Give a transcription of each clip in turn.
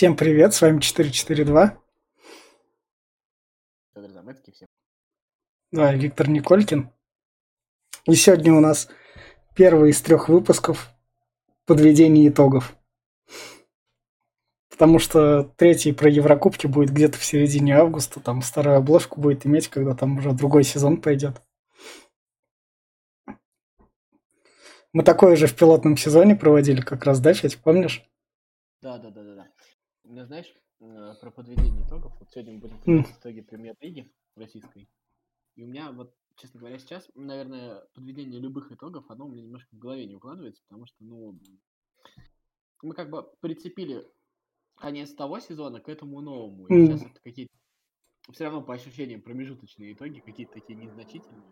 Всем привет, с вами 442. Федор Заметки, всем. Да, Виктор Николькин. И сегодня у нас первый из трех выпусков подведения итогов. Потому что третий про Еврокубки будет где-то в середине августа, там старую обложку будет иметь, когда там уже другой сезон пойдет. Мы такое же в пилотном сезоне проводили как раз, да, Федь, помнишь? Да, да, да, да, да. Ну, знаешь, э, про подведение итогов. Вот сегодня мы будем подводить итоги премьер-лиги российской. И у меня вот, честно говоря, сейчас, наверное, подведение любых итогов, оно у меня немножко в голове не укладывается, потому что, ну, мы как бы прицепили конец того сезона к этому новому. И сейчас это какие-то все равно по ощущениям промежуточные итоги, какие-то такие незначительные.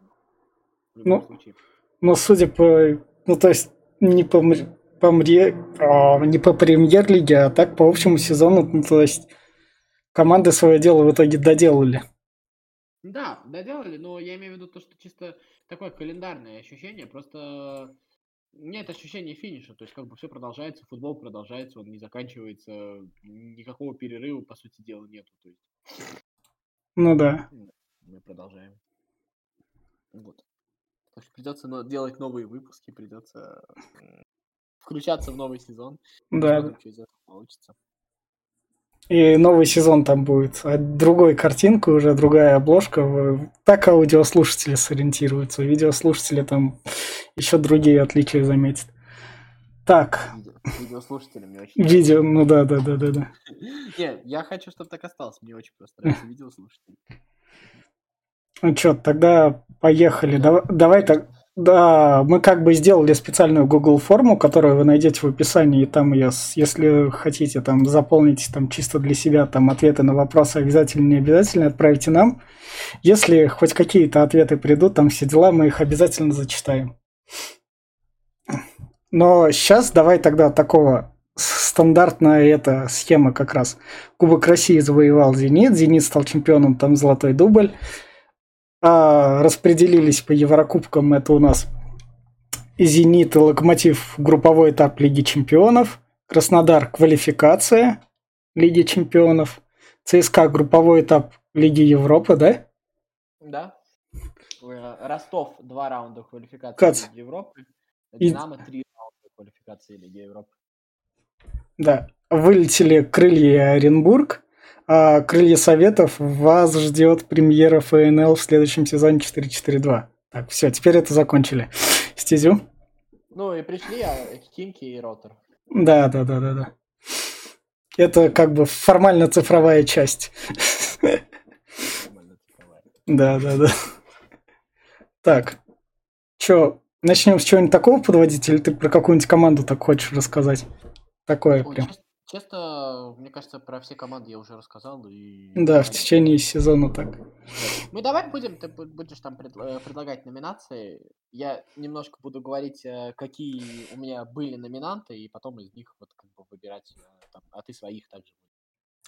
В любом Ну, случае. Но судя по... Ну, то есть, не по, мр- по мре- а, не по премьер-лиге, а так по общему сезону, ну, то есть, команды свое дело в итоге доделали. Да, доделали, но я имею в виду то, что чисто такое календарное ощущение, просто нет ощущения финиша, то есть как бы все продолжается, футбол продолжается, он не заканчивается, никакого перерыва, по сути дела, нету, то есть Ну да. м, мы продолжаем. Вот. Так что придется но- делать новые выпуски, придется включаться в новый сезон, Да. посмотрим, что из этого получится. И новый сезон там будет. А другой картинкой уже, другая обложка. Так аудиослушатели сориентируются. Видеослушатели там еще другие отличия заметят. Так, Видео, видеослушатели мне очень видео, ну да, да, да, да, да. Нет, я хочу, чтобы так осталось, мне очень просто нравится видеослушатели. Ну что, тогда поехали. Дав- Давай так. Да, мы как бы сделали специальную Google форму, которую вы найдете в описании, и там ее, если хотите, там заполните там чисто для себя там ответы на вопросы обязательно, не обязательно, отправите нам. Если хоть какие-то ответы придут, там все дела, мы их обязательно зачитаем. Но сейчас давай тогда такого стандартная эта схема как раз. Кубок России завоевал Зенит, Зенит стал чемпионом, там золотой дубль. А, распределились по Еврокубкам. Это у нас Зенит и Локомотив групповой этап Лиги Чемпионов. Краснодар квалификация Лиги Чемпионов. ЦСКА групповой этап Лиги Европы, да? Да. Э, Ростов два раунда квалификации Кац. Лиги Европы. И- Динамо три раунда квалификации Лиги Европы. Да. Вылетели крылья и Оренбург. А крылья Советов вас ждет премьера ФНЛ в следующем сезоне 4-4-2. Так, все, теперь это закончили. Стезю? Ну и пришли а, Химки и Ротор. Да, да, да, да, да. Это как бы формально цифровая часть. Цифровая. Да, да, да. Так, чё, начнем с чего-нибудь такого подводить, или ты про какую-нибудь команду так хочешь рассказать? Такое Ой, прям. Честно, мне кажется, про все команды я уже рассказал. И... Да, в течение сезона так. Ну давай будем, ты бу- будешь там э, предлагать номинации. Я немножко буду говорить, э, какие у меня были номинанты, и потом из них вот как бы выбирать, э, там, а ты своих также.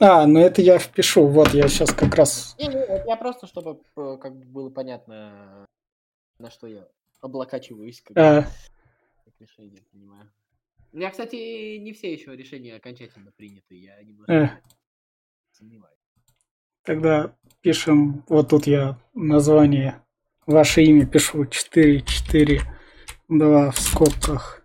А, ну это я впишу. Вот я сейчас как раз. Не, не, я просто, чтобы как бы было понятно, на что я облокачиваюсь, как, а, решение принимаю. У меня, кстати, не все еще решения окончательно приняты, я немножко Э. сомневаюсь. тогда пишем. Вот тут я название. Ваше имя пишу 442 в скобках.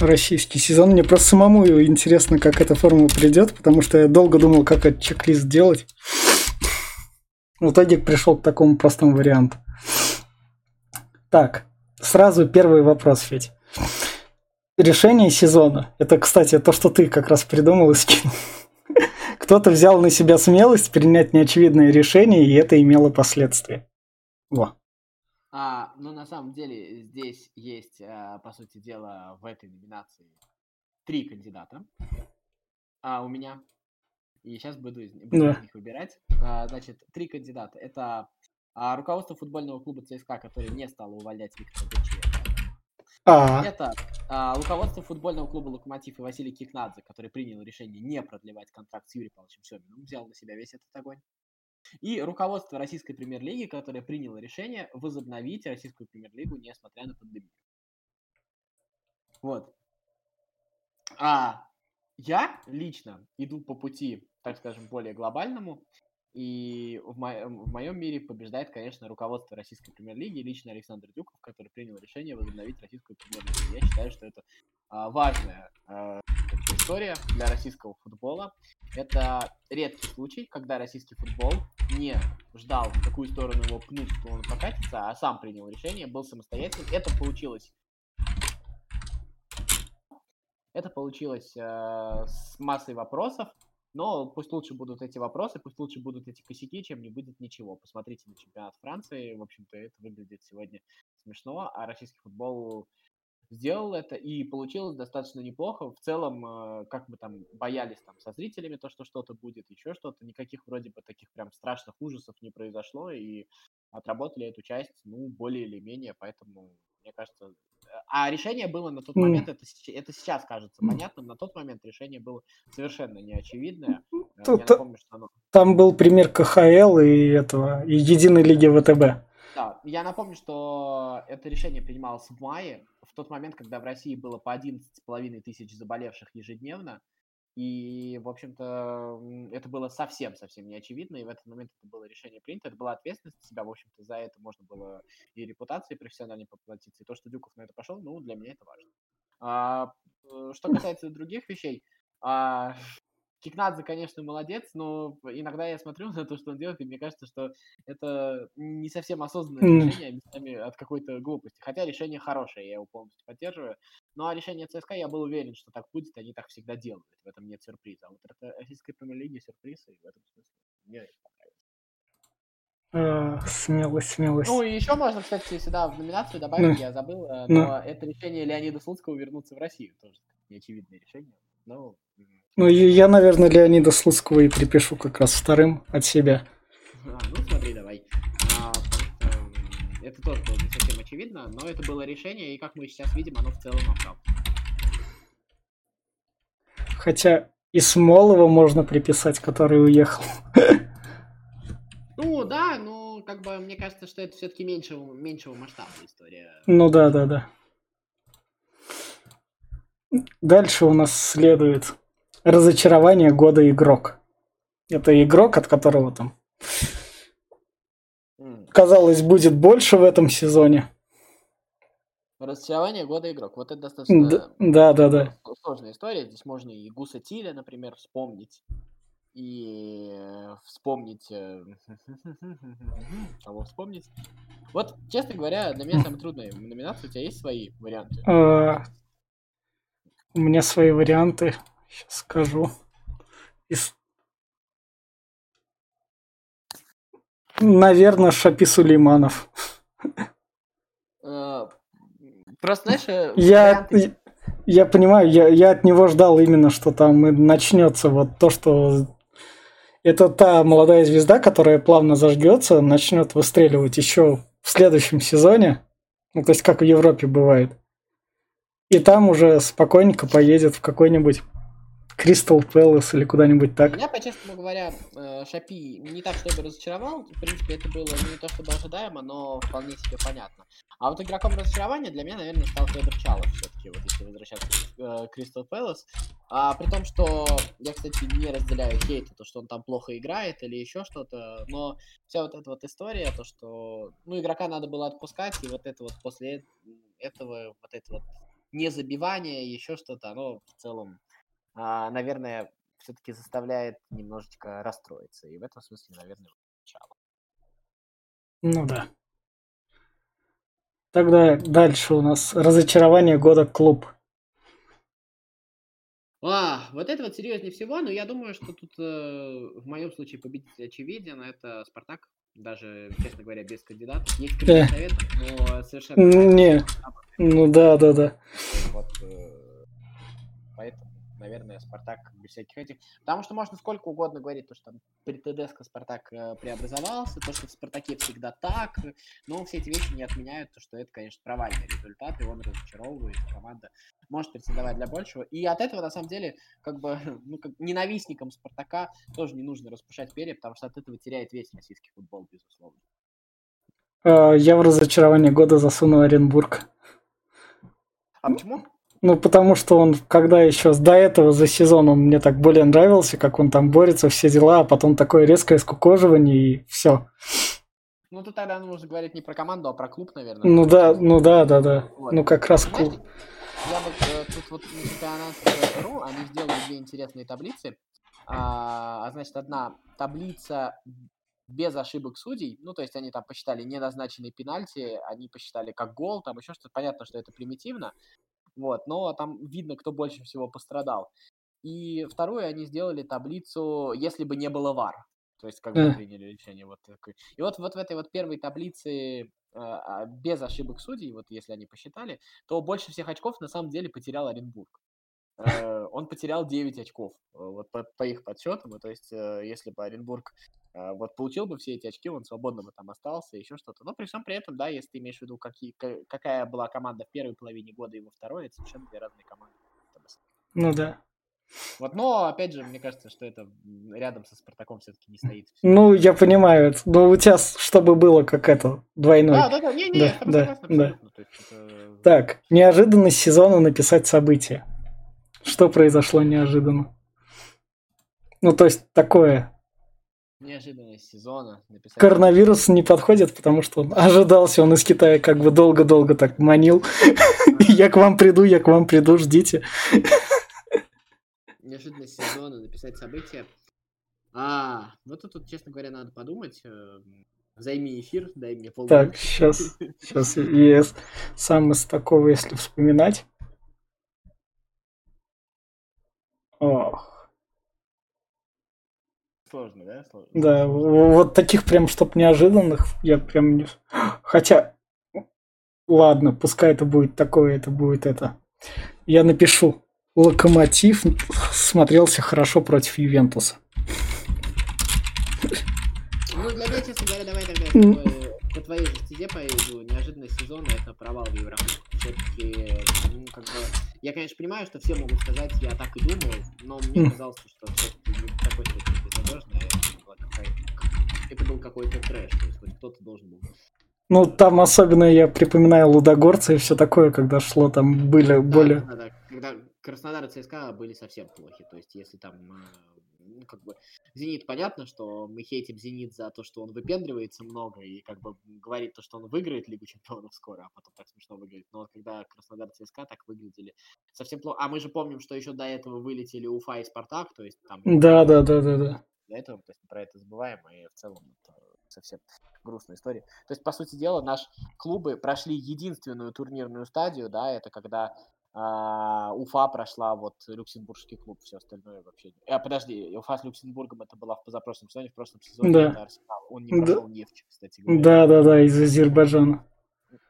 Российский сезон. Мне просто самому интересно, как эта формула придет, потому что я долго думал, как этот чек-лист делать. В итоге пришел к такому простому варианту. Так, сразу первый вопрос, Федь. Решение сезона. Это, кстати, то, что ты как раз придумал и скинул. Кто-то взял на себя смелость принять неочевидное решение, и это имело последствия. Во. А, ну, на самом деле, здесь есть, а, по сути дела, в этой номинации три кандидата. А у меня. И сейчас буду из, буду Да. из них выбирать. А, значит, три кандидата. Это а, руководство футбольного клуба ЦСКА, которое не стало увольнять Виктора Гуччиева. А, Это а, руководство футбольного клуба «Локомотив» и Василий Кикнадзе, который принял решение не продлевать контракт с Юрием Павловичем Семиным, взял на себя весь этот огонь. И руководство российской премьер-лиги, которое приняло решение возобновить российскую премьер-лигу, несмотря на пандемию. Вот. А я лично иду по пути, так скажем, более глобальному. И в, мо- в моем мире побеждает, конечно, руководство Российской премьер-лиги, лично Александр Дюков, который принял решение возобновить Российскую премьер-лигу. Я считаю, что это а, важная а, история для российского футбола. Это редкий случай, когда российский футбол не ждал, в какую сторону его пнуть, что он покатится, а сам принял решение, был самостоятельным. Это получилось это получилось э, с массой вопросов, но пусть лучше будут эти вопросы, пусть лучше будут эти косяки, чем не будет ничего. Посмотрите на чемпионат Франции, в общем-то, это выглядит сегодня смешно, а российский футбол сделал это и получилось достаточно неплохо. В целом, э, как мы там боялись там со зрителями, то, что что-то будет, еще что-то, никаких вроде бы таких прям страшных ужасов не произошло, и отработали эту часть, ну, более или менее, поэтому, мне кажется, а решение было на тот момент, это, это сейчас кажется понятным, на тот момент решение было совершенно неочевидное. Э, Тут, Я напомню, что оно... Там был пример КХЛ и этого, и Единой Лиги ВТБ. Да, я напомню, что это решение принималось в мае, в тот момент, когда в России было по 11,5 тысяч заболевших ежедневно, и, в общем-то, это было совсем-совсем не очевидно, и в этот момент это было решение принято, это была ответственность себя, в общем-то, за это можно было и репутацией профессиональной поплатиться, и то, что Дюков на это пошел, ну, для меня это важно. А, э, что касается других вещей, а, Кикнадзе, конечно, молодец, но иногда я смотрю на то, что он делает, и мне кажется, что это не совсем осознанное решение, а местами от какой-то глупости. Хотя решение хорошее, я его полностью поддерживаю. Ну а решение ЦСКА, я был уверен, что так будет, они так всегда делают. В этом нет сюрприза. А вот это российской премьер-лиги сюрприз, и в этом смысле мне это понравилось. Смелость, смелость. Ну, и еще можно, кстати, сюда в номинацию добавить, я забыл, э, но ну. это решение Леонида Слуцкого вернуться в Россию тоже неочевидное решение. Но ну, я, наверное, Леонида Слуцкого и припишу как раз вторым от себя. А, ну, смотри, давай. А, это тоже было не совсем очевидно, но это было решение, и как мы сейчас видим, оно в целом оправдано. Хотя и Смолова можно приписать, который уехал. Ну да, но как бы мне кажется, что это все-таки меньшего, меньшего масштаба история. Ну да, да, да. Дальше у нас следует разочарование года игрок. Это игрок, от которого там казалось будет больше в этом сезоне. Разочарование года игрок. Вот это достаточно да, да, да. сложная история. Здесь можно и Гуса Тиля, например, вспомнить. И вспомнить... Э, кого вспомнить? Вот, честно говоря, для меня самая трудная номинация. У тебя есть свои варианты? А, у меня свои варианты. Сейчас скажу. Из... Наверное, Шапи Сулейманов. Э, просто, знаешь, э, я, я понимаю, я, я от него ждал именно, что там начнется вот то, что это та молодая звезда, которая плавно зажгется, начнет выстреливать еще в следующем сезоне. Ну, то есть, как в Европе бывает. И там уже спокойненько поедет в какой-нибудь Кристал Пэлас или куда-нибудь так. Меня, по-честному говоря, э, Шапи не так, чтобы разочаровал. В принципе, это было не то чтобы ожидаемо, но вполне себе понятно. А вот игроком разочарования для меня, наверное, стал Федор Чалов все-таки, вот если возвращаться к Кристал Пэлас. А, при том, что я, кстати, не разделяю хейт, то, что он там плохо играет или еще что-то, но вся вот эта вот история, то, что, ну, игрока надо было отпускать, и вот это вот после этого, вот это вот незабивание, еще что-то, оно в целом наверное, все-таки заставляет немножечко расстроиться. И в этом смысле, наверное, начало. Ну да. Тогда дальше у нас разочарование года клуб. А, вот это вот серьезнее всего, но я думаю, что тут э, в моем случае победитель очевиден, это Спартак, даже, честно говоря, без кандидатов. Есть кандидат совет, но совершенно... Не, ну да, да, да. Вот, э, поэтому наверное, Спартак без всяких этих. Потому что можно сколько угодно говорить, то, что там при ТДСК Спартак э, преобразовался, то, что в Спартаке всегда так, но все эти вещи не отменяют то, что это, конечно, провальный результат, и он разочаровывает, команда может претендовать для большего. И от этого, на самом деле, как бы, ну, как ненавистникам Спартака тоже не нужно распушать перья, потому что от этого теряет весь российский футбол, безусловно. А, я в разочарование года засунул Оренбург. А почему? Ну, потому что он, когда еще до этого, за сезон, он мне так более нравился, как он там борется, все дела, а потом такое резкое скукоживание и все. Ну, тут тогда нужно говорить не про команду, а про клуб, наверное. Ну да, ну да, да, да. Вот. Ну, как раз клуб. Я вот э, тут вот на чемпионате РУ они сделали две интересные таблицы. А, а значит, одна таблица без ошибок судей, ну, то есть они там посчитали неназначенные пенальти, они посчитали как гол, там еще что-то, понятно, что это примитивно, вот, но там видно, кто больше всего пострадал. И вторую они сделали таблицу, если бы не было ВАР, то есть как бы приняли решение вот такое. И вот, вот в этой вот первой таблице а, без ошибок судей, вот если они посчитали, то больше всех очков на самом деле потерял Оренбург. Э, он потерял 9 очков, э, вот по, по их подсчетам, то есть э, если бы Оренбург вот получил бы все эти очки, он свободно бы там остался, еще что-то. Но при всем при этом, да, если ты имеешь в виду, какие, какая была команда в первой половине года и во второй, это совершенно две разные команды. Ну да. Вот, но, опять же, мне кажется, что это рядом со Спартаком все-таки не стоит. Ну, я понимаю, но у тебя, чтобы было как это, двойной. Да, да, да, не, не, да, да, да. Это... Так, неожиданность сезона написать события. Что произошло неожиданно? Ну, то есть такое. Неожиданность сезона. Написать... Коронавирус не подходит, потому что он ожидался, он из Китая как бы долго-долго так манил. Я к вам приду, я к вам приду, ждите. Неожиданность сезона, написать события. А, вот тут, честно говоря, надо подумать. Э, займи эфир, дай мне полминуты. Так, сейчас, сейчас, yes. Сам из такого, если вспоминать. Ох. Сложно, да? Сложно. Да, вот таких прям, чтоб неожиданных, я прям не... Хотя, ладно, пускай это будет такое, это будет это. Я напишу. Локомотив смотрелся хорошо против Ювентуса. Ну, для меня, честно говоря, давай тогда по твоей же стезе поеду, неожиданность сезона это провал в Еврокубке. Все-таки, ну, как бы, я, конечно, понимаю, что все могут сказать, я так и думал, но мне казалось, что все-таки такой это был какой-то трэш, то есть хоть кто-то должен был ну, там особенно я припоминаю Лудогорца и все такое, когда шло, там были да, более... Да, да, когда Краснодар и ЦСКА были совсем плохи, то есть если там э, ну, как бы, Зенит, понятно, что мы хейтим Зенит за то, что он выпендривается много и, как бы, говорит то, что он выиграет Лигу Чемпионов скоро, а потом так смешно выглядит. Но вот когда Краснодар ЦСКА так выглядели совсем плохо. А мы же помним, что еще до этого вылетели Уфа и Спартак, то есть там... Да, да, да, да, да. До этого, то есть про это забываем, и в целом это совсем грустная история. То есть, по сути дела, наши клубы прошли единственную турнирную стадию, да, это когда а, Уфа прошла вот Люксембургский клуб, все остальное вообще. А, подожди, Уфа с Люксембургом это была в позапрошлом сезоне, в прошлом сезоне да. это Арсенал. Он не прошел да. нефть, кстати говоря. Да, да, да, из Азербайджана.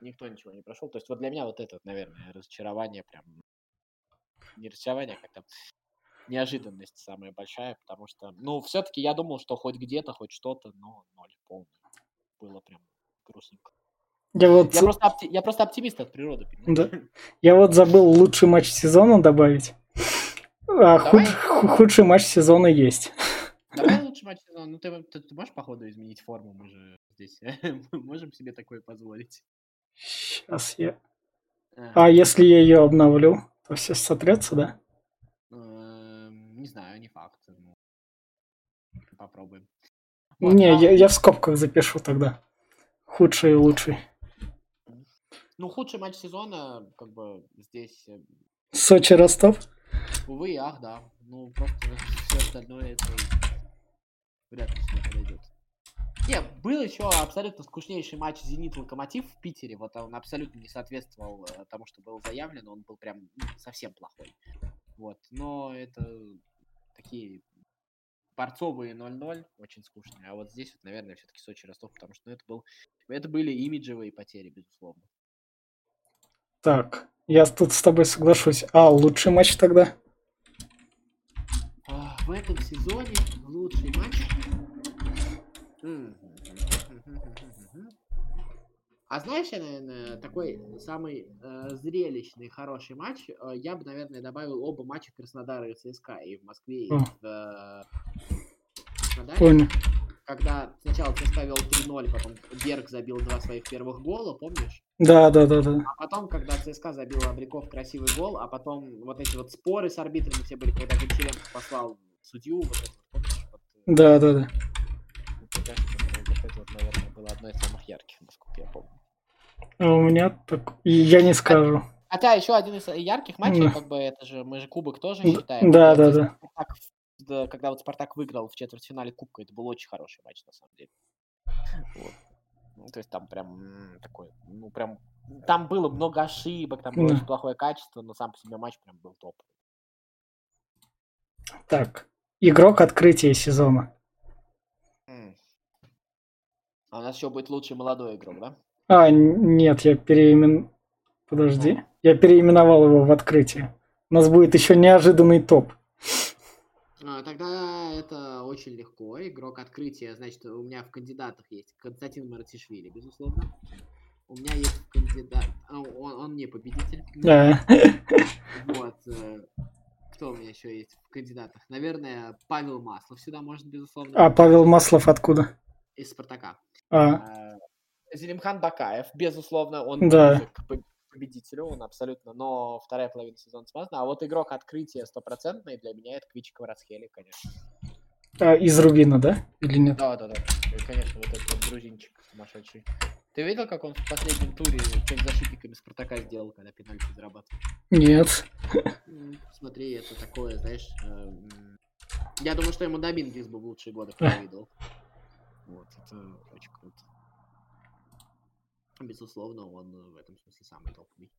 Никто ничего не прошел. То есть вот для меня вот это, наверное, разочарование прям... Не разочарование, а как-то неожиданность самая большая, потому что, ну, все-таки я думал, что хоть где-то, хоть что-то, но ноль полный. Было прям грустненько. Я, вот... я, просто, опти... я просто оптимист от природы. Да. Я вот забыл лучший матч сезона добавить. А худ... худший матч сезона есть. Давай лучший матч сезона. Ну, ты, ты, ты можешь, походу, изменить форму? Мы же здесь можем себе такое позволить. Сейчас я... А. а если я ее обновлю, то все сотрется, да? Не знаю, не факт. Ну, попробуем. Не, а я, я в скобках запишу тогда. Худший и лучший. Ну, худший матч сезона, как бы, здесь... Э, Сочи Ростов? Увы и ах, да. Ну, просто все остальное это вряд ли сюда подойдет. Не, был еще абсолютно скучнейший матч Зенит-Локомотив в Питере. Вот он абсолютно не соответствовал э, тому, что был заявлен. Он был прям ну, совсем плохой. Вот. Но это такие борцовые 0-0, очень скучные. А вот здесь вот, наверное, все-таки Сочи-Ростов, потому что ну, это, был, это были имиджевые потери, безусловно. Так, я тут с тобой соглашусь. А, лучший матч тогда? А, в этом сезоне лучший матч. А знаешь, я, наверное, такой самый э, зрелищный, хороший матч, э, я бы, наверное, добавил оба матча Краснодара и ЦСКА, и в Москве, и в э, Краснодаре. Понял. Когда сначала ЦСКА вел 3-0, потом Берг забил два своих первых гола, помнишь? Да, да, да, да. А потом, когда ЦСКА забил Абриков красивый гол, а потом вот эти вот споры с арбитрами все были, когда Гончаренко послал судью, вот это помнишь, вот, э, Да, да, да. вот это, вот это вот, наверное, было одно из самых ярких, насколько я помню. А у меня так... Я не скажу. Хотя еще один из ярких матчей, Да. как бы это же, мы же кубок тоже считаем. да, да, да. Спартак да, когда вот Спартак выиграл в четвертьфинале Кубка, это был очень хороший матч, на самом деле. Вот. Ну, то есть там прям такой, ну прям, там было много ошибок, там было Да. очень плохое качество, но сам по себе матч прям был топ. Так. Игрок открытия сезона. А у нас еще будет лучший молодой игрок, да? А, нет, я переимен... Подожди. Я переименовал его в открытие. У нас будет еще неожиданный топ. А, Тогда это очень легко. Игрок открытия, значит, у меня в кандидатах есть Константин Маратишвили, безусловно. У меня есть кандидат... а, Он, он не победитель. Да. Вот. э, Кто у меня еще есть в кандидатах? Наверное, Павел Маслов сюда может, безусловно. А Павел Маслов откуда? Из Спартака. А, А, Зелимхан Бакаев, безусловно, он Да. к поб- победителю, он абсолютно, но вторая половина сезона смазана. А вот игрок открытия стопроцентный для меня это Квичи Кварацхели, конечно. а, из Рубина, да? Или нет? Да, да, да. Конечно, вот этот вот грузинчик сумасшедший. Ты видел, как он в последнем туре перед защитниками Спартака сделал, когда пенальти зарабатывал? Нет. Смотри, это такое, знаешь... э, Я думаю, что ему Домингес бы в лучшие годы провидел. Вот, это очень круто. Безусловно, он э, в этом смысле самый топовый.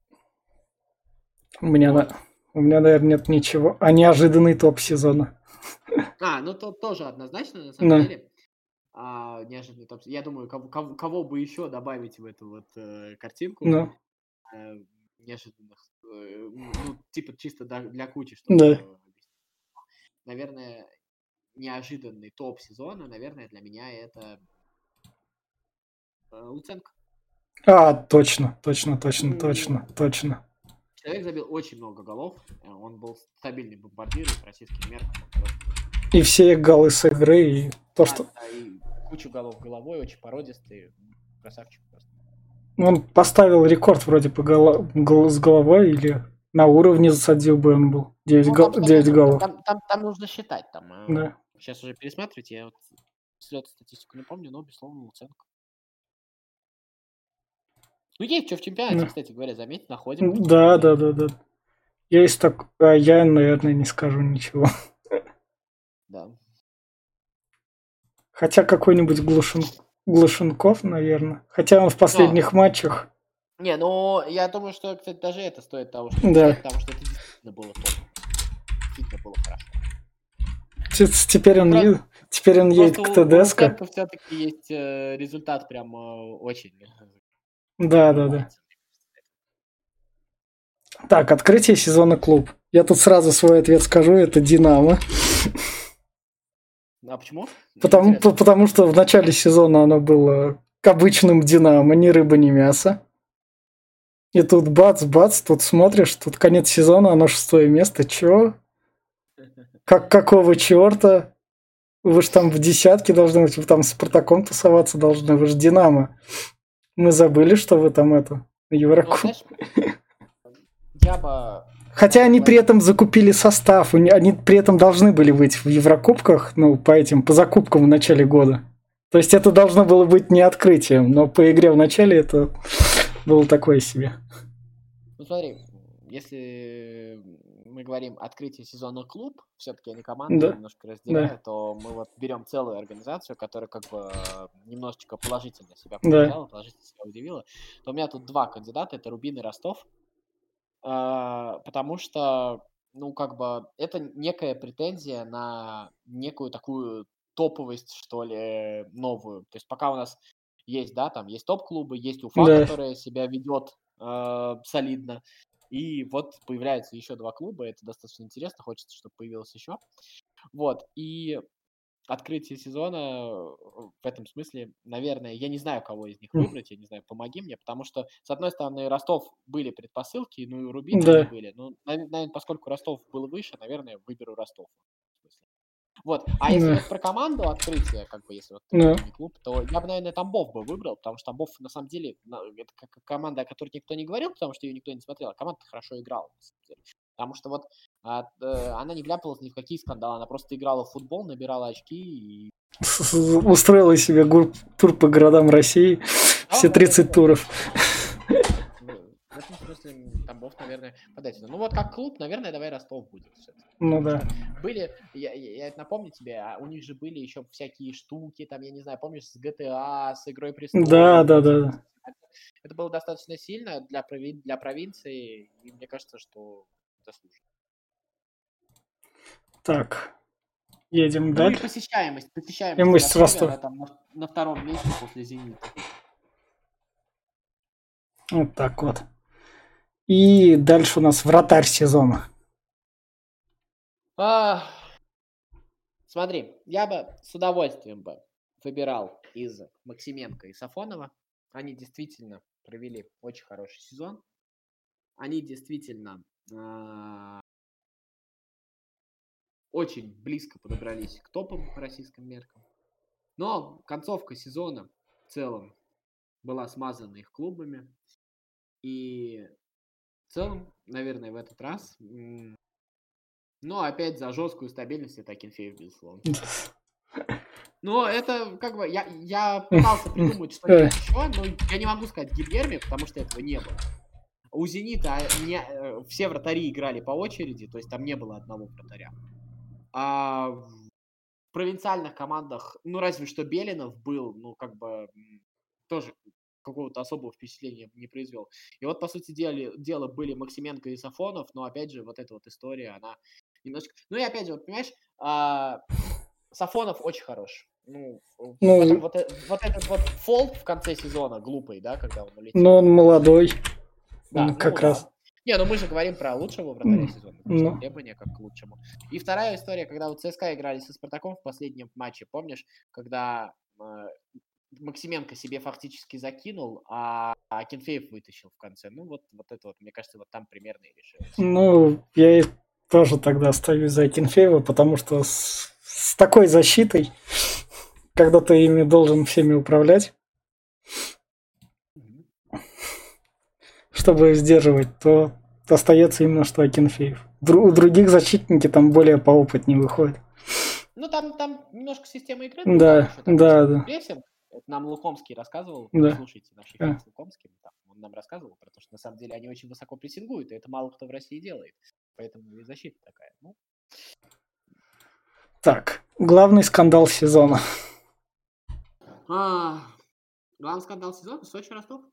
У меня, на... у меня, наверное, нет ничего. А неожиданный топ сезона. А, ну то тоже однозначно, на самом Да. деле. А, неожиданный топ. Я думаю, кого, кого, кого бы еще добавить в эту вот э, картинку Ну, э, неожиданных, э, ну, типа чисто да- для кучи, чтобы Да. Наверное, неожиданный топ сезона, наверное, для меня это э, Луценко. а, точно, точно, точно, точно, точно. Человек забил очень много голов. э, Он был стабильный бомбардир меркам. он просто И все голы с игры, и то, что Да, да, и кучу голов головой, очень породистый, красавчик просто. он поставил рекорд вроде по голо- гол- с головой, или на уровне засадил бы он был. 9, Ну, гол- там, 9 голов. Там, там- там нужно считать, там. э, Да. Сейчас уже пересматривать, я вот слет статистику не помню, но, безусловно, Луценко. Ну, есть что в чемпионате, Да. кстати говоря, заметь, находим. Да, да, да, да. Есть так, а я, наверное, не скажу ничего. Да. Хотя какой-нибудь Глушен... Глушенков, наверное. Хотя он в последних матчах. Не, ну, я думаю, что, кстати, даже это стоит того, чтобы Да. потому что это действительно было топ. Действительно было хорошо. Теперь он, Просто- теперь он едет к ТДСК. все-таки есть э, результат прям э, очень. Да, да, да. Так, открытие сезона клуб. Я тут сразу свой ответ скажу, это Динамо. А почему? Потому, по- потому что в начале сезона оно было к обычным Динамо, ни рыба, ни мясо. И тут бац-бац, тут смотришь, тут конец сезона, оно шестое место. Чё? Как, какого черта? Вы же там в десятке должны быть, вы там с Спартаком тусоваться должны, вы же Динамо. Мы забыли, что вы там это, Ну, Еврокуб. знаешь, я бы... Хотя они при этом закупили состав, они при этом должны были быть в Еврокубках, ну, по этим, по закупкам в начале года. То есть это должно было быть не открытием, но по игре в начале это было такое себе. Ну смотри, если мы говорим открытие сезона клуб, все-таки они команды Да, немножко разделяют, то мы вот берем целую организацию, которая как бы э, немножечко положительно себя Да. показала, положительно себя удивила, то у меня тут два кандидата, это Рубин и Ростов, А, потому что, ну, как бы, это некая претензия на некую такую топовость, что ли, новую. То есть пока у нас есть, да, там есть топ-клубы, есть Уфа, Да. которая себя ведет э, солидно, и вот появляются еще два клуба, это достаточно интересно, хочется, чтобы появилось еще. Вот, и открытие сезона э, в этом смысле, наверное, я не знаю, кого из них М. выбрать, я не знаю, помоги мне, потому что, с одной стороны, Ростов были предпосылки, ну и у Рубина Да. были. Ну, наверное, поскольку Ростов был выше, наверное, выберу Ростов. Вот. А если вот про команду открытия, как бы, если вот не клуб, то я бы, наверное, Тамбов бы выбрал, потому что Тамбов, на самом деле, это как команда, о которой никто не говорил, потому что ее никто не смотрел, а команда хорошо играла, на самом деле. Потому что вот а, э, она не вляпалась ни в какие скандалы, она просто играла в футбол, набирала очки и... Устроила себе тур по городам России. Все да, да, 30 да. туров. В этом смысле Тамбов, наверное, подать. Ну вот как клуб, наверное, давай Ростов будет. Ну да. были, я, я, я это напомню тебе, а у них же были еще всякие штуки, там, я не знаю, помнишь, с GTA, с Игрой престолов. Да, да, да, это было достаточно сильно для, прови- для провинции, и мне кажется, что заслуженно. Так. Едем Ну и дальше. посещаемость, посещаемость Посещаемость Ростова, Ростова. там на, на втором месте после Зенита. Вот так вот. И дальше у нас вратарь сезона. А, смотри, я бы с удовольствием бы выбирал из Максименко и Сафонова. Они действительно провели очень хороший сезон. Они действительно а, очень близко подобрались к топам по российским меркам. Но концовка сезона в целом была смазана их клубами. И в целом, наверное, в этот раз но опять за жесткую стабильность это Акинфеев, безусловно. Но это как бы я, я пытался придумать что-нибудь еще, но я не могу сказать Гильерми, потому что этого не было. У Зенита не, э, все вратари играли по очереди, то есть там не было одного вратаря. А в провинциальных командах, ну разве что Белинов был, ну как бы тоже какого-то особого впечатления не произвел. И вот, по сути дела, дела были Максименко и Сафонов, но, опять же, вот эта вот история, она немножко... Ну и опять же, вот, понимаешь, а, Сафонов очень хорош. Ну, Ну, этом вот, э- вот этот вот фолд в конце сезона глупый, да, когда он улетел. Но он молодой. Да, ну как да. раз. Не, ну мы же говорим про лучшего вратаря М, сезона, потому что ну. требования как к лучшему. И вторая история, когда вот ЦСКА играли со Спартаком в последнем матче, помнишь, когда э, Максименко себе фактически закинул, а Акинфеев вытащил в конце. Ну вот, вот это вот, мне кажется, вот там примерно и решилось. Ну, я тоже тогда остаюсь за Акинфеева, потому что с, с такой защитой, когда ты ими должен всеми управлять, чтобы сдерживать, то остается именно что Акинфеев. У других защитники там более поопытнее выходят. Ну там, там немножко система игры. Да, да, да. прессинг. Это нам Лукомский рассказывал. Да. Слушайте наш Да. эфир с Лукомским. там он нам рассказывал, потому что на самом деле они очень высоко прессингуют, и это мало кто в России делает. Поэтому и защита такая. Ну, Так, главный скандал сезона. А, главный скандал сезона Сочи Ростов.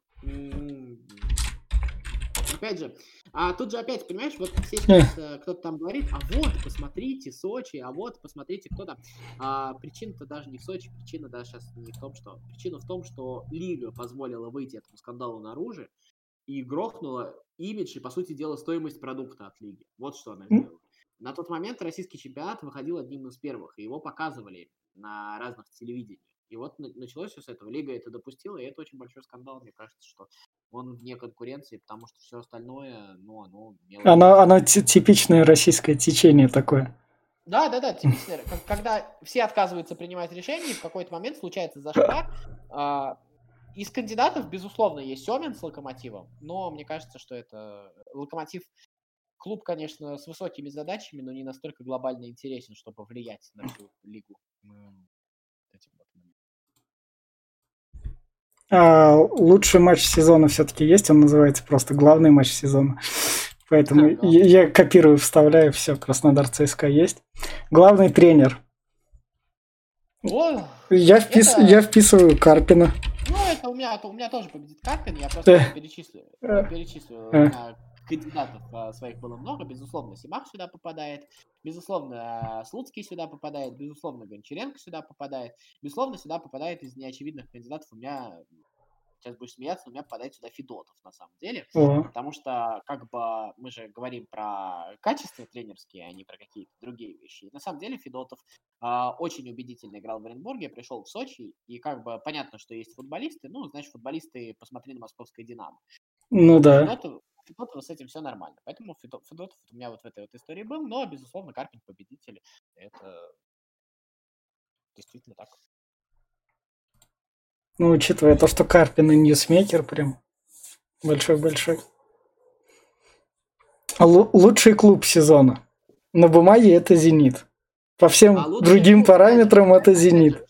Опять же, а тут же опять, понимаешь, вот все сейчас э, кто-то там говорит, а вот, посмотрите, Сочи, а вот, посмотрите, кто там. А, причина-то даже не в Сочи, причина даже сейчас не в том, что... Причина в том, что Лига позволила выйти этому скандалу наружу и грохнула имидж и, по сути дела, стоимость продукта от Лиги. Вот что она сделала. На тот момент российский чемпионат выходил одним из первых, и его показывали на разных телевидениях. И вот на- началось все с этого. Лига это допустила, и это очень большой скандал. Мне кажется, что он вне конкуренции, потому что все остальное, ну, оно... мелочь. Оно, оно ти- типичное российское течение такое. Да, да, да, типичное. Когда все отказываются принимать решения, и в какой-то момент случается зашквар. А, Из кандидатов, безусловно, есть Семин с Локомотивом, но мне кажется, что это Локомотив клуб, конечно, с высокими задачами, но не настолько глобально интересен, чтобы влиять на всю лигу. Этим вот моментом. А лучший матч сезона все-таки есть, он называется просто главный матч сезона. Поэтому Да, я, я копирую, вставляю, все, Краснодар ЦСКА есть. Главный тренер. Ой, Я, впис- Это- я вписываю Карпина. Ну, это у меня, у меня тоже победит Карпин, я просто Э. перечислю, Э. перечислю, Э. кандидатов а, своих было много, безусловно, Симак сюда попадает, безусловно, а, Слуцкий сюда попадает, безусловно, Гончаренко сюда попадает, безусловно, сюда попадает из неочевидных кандидатов, у меня, сейчас будешь смеяться, у меня попадает сюда Федотов, на самом деле, О, потому что, как бы, мы же говорим про качества тренерские, а не про какие-то другие вещи. И на самом деле Федотов а, очень убедительно играл в Оренбурге, пришел в Сочи, и как бы понятно, что есть футболисты, ну, значит, футболисты, посмотри на московское «Динамо». ну да. Федотов, Федотова с этим все нормально. Поэтому Федо- Федотов у меня вот в этой вот истории был, но, безусловно, Карпин победитель. Это действительно так. Ну, учитывая то, что Карпин и ньюсмейкер прям большой-большой. Л- лучший клуб сезона. На бумаге это «Зенит». По всем А другим параметрам это «Зенит».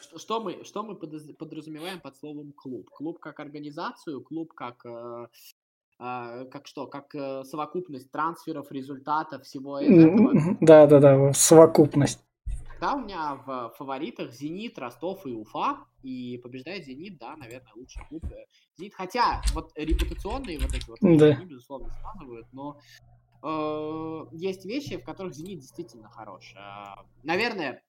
Что, что мы, что мы подразумеваем под словом клуб? Клуб как организацию, клуб как, э, а, как что, как э, совокупность трансферов, результатов, всего этого. М, Да-да-да, совокупность. Да, у меня в фаворитах Зенит, Ростов и Уфа. И побеждает Зенит, да, наверное, лучший клуб. э, Зенит, хотя вот репутационные вот эти вот Да. они, безусловно, складывают, но э, есть вещи, в которых Зенит действительно хорош. А, Наверное,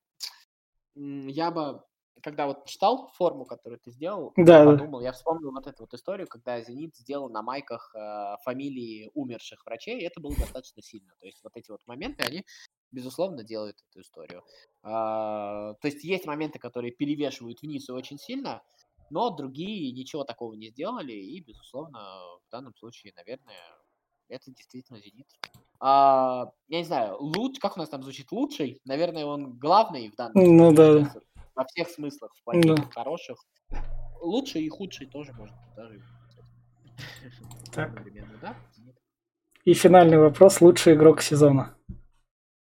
я бы, когда вот читал форму, которую ты сделал, я Да, да. подумал, я вспомнил вот эту вот историю, когда Зенит сделал на майках э, фамилии умерших врачей, и это было достаточно сильно. То есть вот эти вот моменты, они, безусловно, делают эту историю. А, То есть есть моменты, которые перевешивают вниз и очень сильно, но другие ничего такого не сделали, и, безусловно, в данном случае, наверное, это действительно Зенит. А, я не знаю, луч, как у нас там звучит лучший, наверное, он главный в данном Ну да. Во всех смыслах, в плохих Да. хороших. Лучший и худший тоже можно даже Так. да? И финальный вопрос. Лучший игрок сезона.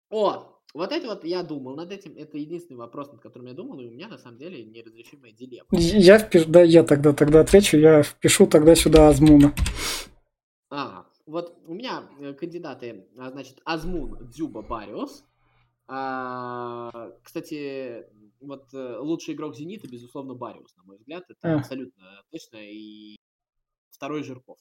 О, вот это вот я думал над этим. Это единственный вопрос, над которым я думал, и у меня на самом деле неразрешимая дилемма. Я впишу, да, я тогда, тогда отвечу. Я впишу тогда сюда Азмуна. А, вот у меня э, кандидаты, а, значит, Азмун, Дзюба, Бариус. А, кстати, вот э, лучший игрок Зенита, безусловно, Бариус, на мой взгляд. Это А. абсолютно точно. И второй Жирков.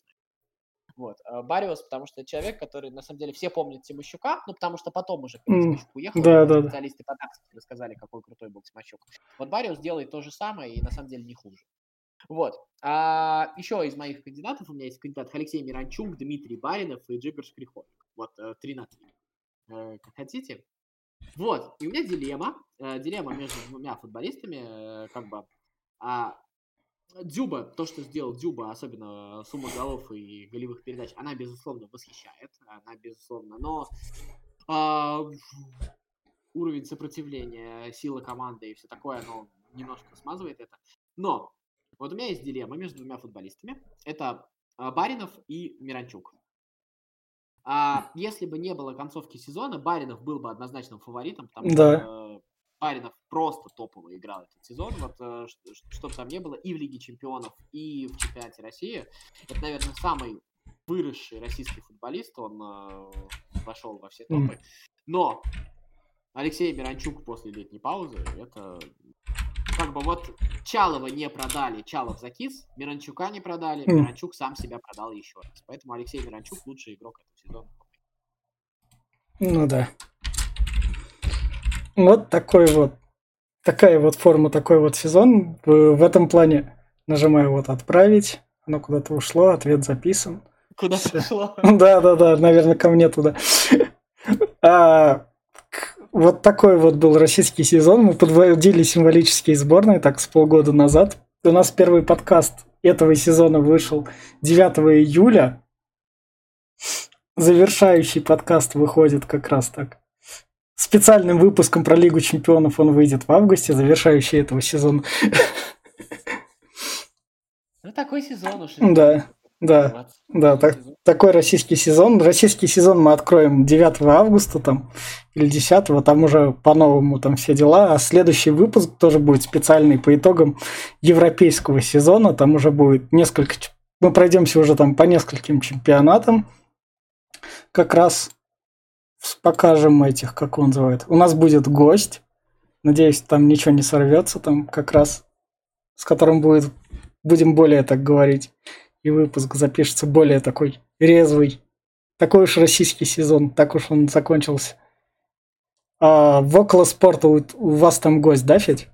Вот. а, Бариус, потому что человек, который, на самом деле, все помнят Тимощука, ну, потому что потом уже, Тимощук уехал, да, да, да. специалисты по тактике рассказали, какой крутой был Тимощук. Вот Бариус делает то же самое и, на самом деле, не хуже. Вот. А еще из моих кандидатов у меня есть кандидат Алексей Миранчук, Дмитрий Баринов и Джигар Шкриховик. Вот, э, три на три. Э, Как хотите. Вот. И у меня дилемма. э, Дилемма между двумя футболистами. э, Как бы а, Дзюба, то, что сделал Дзюба, особенно сумма голов и голевых передач, она, безусловно, восхищает. Она, безусловно, но а, уровень сопротивления, сила команды и все такое, оно немножко смазывает это. Но вот у меня есть дилемма между двумя футболистами. Это а, Баринов и Миранчук. А если бы не было концовки сезона, Баринов был бы однозначным фаворитом, потому Да. что Баринов просто топово играл этот сезон, вот э, что бы там не было, и в Лиге Чемпионов, и в Чемпионате России. Это, наверное, самый выросший российский футболист, он э, вошел во все топы. Но Алексей Миранчук после летней паузы, это как бы вот Чалова не продали, Чалов закис, Миранчука не продали, Мгм. Миранчук сам себя продал еще раз. Поэтому Алексей Миранчук лучший игрок этого сезона. Ну да. Вот такой вот. Такая вот форма, такой вот сезон. В, этом плане нажимаю вот отправить. Оно куда-то ушло, ответ записан. Куда Всё. пошло? Да, да, да, наверное, ко мне туда. А, вот такой вот был российский сезон. Мы подводили символические сборные так с полгода назад. У нас первый подкаст этого сезона вышел 9 июля. Завершающий подкаст выходит как раз так. Специальным выпуском про Лигу Чемпионов он выйдет в августе, завершающий этого сезона. Ну, такой сезон уж. Да, да. Да, так, такой российский сезон. Российский сезон мы откроем 9 августа там или 10, там уже по-новому там все дела. А следующий выпуск тоже будет специальный по итогам европейского сезона. Там уже будет несколько... Мы пройдемся уже там по нескольким чемпионатам. Как раз покажем этих, как он называет. У нас будет гость. Надеюсь, там ничего не сорвется там как раз. С которым будет, будем более так говорить и выпуск запишется более такой резвый. Такой уж российский сезон, так уж он закончился. А в около спорта у, у вас там гость, да, Федь?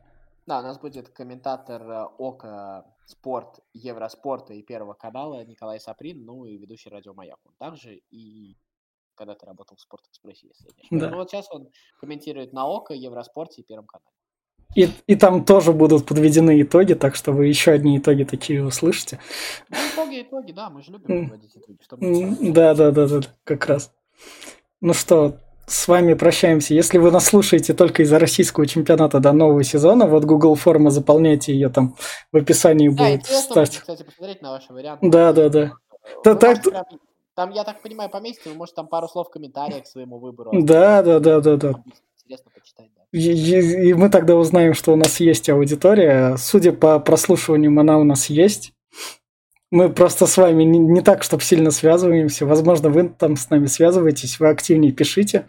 Да, у нас будет комментатор э, ОКО Спорт, Евроспорта и Первого канала Николай Саприн, ну и ведущий радио Маяк. Он также и когда-то работал в Спорт Экспрессе, если я не ошибаюсь. Да. Ну вот сейчас он комментирует на ОКО, Евроспорте и Первом канале. И, и там тоже будут подведены итоги, так что вы еще одни итоги такие услышите. Ну, итоги, итоги, да, мы же любим подводить итоги. Что мы М, Да, да, да, да, как раз. Ну что, с вами прощаемся. Если вы нас слушаете только из-за российского чемпионата до нового сезона, вот Google форма, заполняйте ее там в описании Да, будет будет, кстати, посмотреть на ваши варианты. Да, да, да. Вы Да, так- прям- Там, я так понимаю, поместите, вы можете там пару слов в комментариях к своему выбору. Да, да, да, да, да. Интересно почитать, да. И, и- и мы тогда узнаем, что у нас есть аудитория. Судя по прослушиваниям, она у нас есть. Мы просто с вами не, не так, чтобы сильно связываемся. Возможно, вы там с нами связываетесь, вы активнее пишите.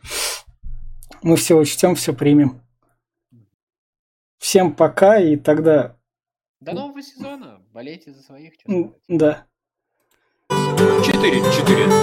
Мы все учтем, все примем. Всем пока, и тогда... До нового сезона. Болейте за своих. чё Да. 4-4.